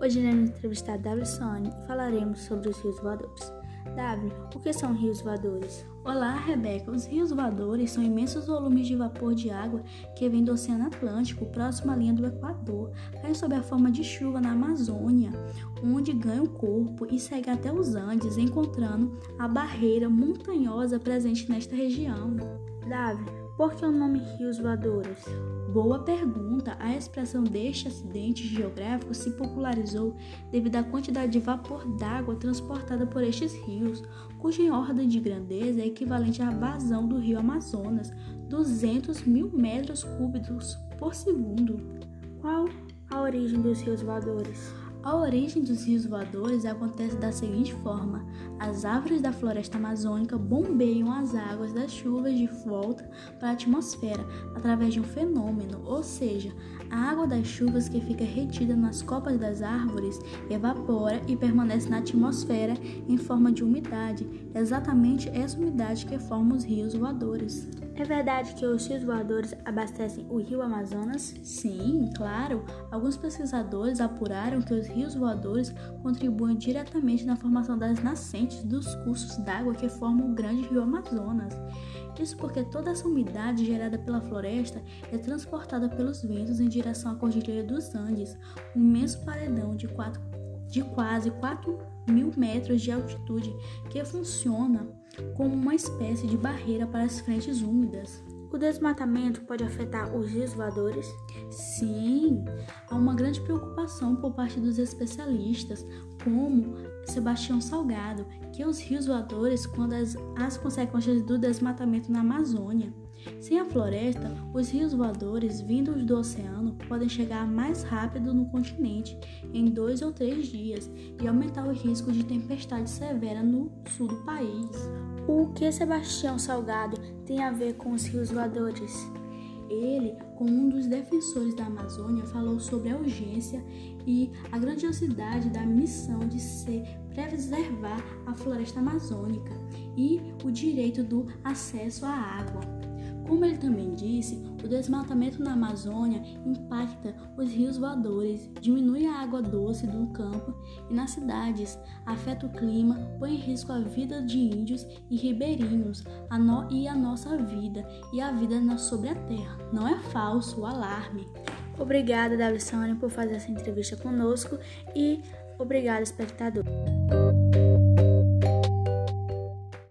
Hoje iremos entrevistar Davi Sony e falaremos sobre os rios voadores. Davi, o que são rios voadores? Olá, Rebeca. Os rios voadores são imensos volumes de vapor de água que vêm do Oceano Atlântico, próximo à linha do Equador, caem sob a forma de chuva na Amazônia, onde ganham corpo e seguem até os Andes, encontrando a barreira montanhosa presente nesta região. Davi, por que o nome rios voadores? Boa pergunta. A expressão deste acidente geográfico se popularizou devido à quantidade de vapor d'água transportada por estes rios, cuja ordem de grandeza é equivalente à vazão do rio Amazonas, 200 mil metros cúbicos por segundo. Qual a origem dos rios voadores? A origem dos rios voadores acontece da seguinte forma: as árvores da floresta amazônica bombeiam as águas das chuvas de volta para a atmosfera através de um fenômeno, ou seja, a água das chuvas que fica retida nas copas das árvores evapora e permanece na atmosfera em forma de umidade, exatamente essa umidade que forma os rios voadores. É verdade que os rios voadores abastecem o rio Amazonas? Sim, claro. Alguns pesquisadores apuraram que os rios voadores contribuem diretamente na formação das nascentes dos cursos d'água que formam o grande rio Amazonas. Isso porque toda essa umidade gerada pela floresta é transportada pelos ventos em direção à Cordilheira dos Andes, um imenso paredão de, quatro, de quase 4 mil metros de altitude que funciona como uma espécie de barreira para as frentes úmidas. O desmatamento pode afetar os rios voadores? Sim, há uma grande preocupação por parte dos especialistas, como Sebastião Salgado, que os rios voadores quando as, as consequências do desmatamento na Amazônia. Sem a floresta, os rios voadores vindos do oceano podem chegar mais rápido no continente em dois ou três dias e aumentar o risco de tempestade severa no sul do país. O que Sebastião Salgado tem a ver com os rios voadores? Ele, como um dos defensores da Amazônia, falou sobre a urgência e a grandiosidade da missão de se preservar a floresta amazônica e o direito do acesso à água. Como ele também disse, o desmatamento na Amazônia impacta os rios voadores, diminui a água doce do campo e nas cidades, afeta o clima, põe em risco a vida de índios e ribeirinhos a no, e a nossa vida e a vida na, sobre a terra. Não é falso o alarme. Obrigada, Davissone, por fazer essa entrevista conosco e obrigada, espectador.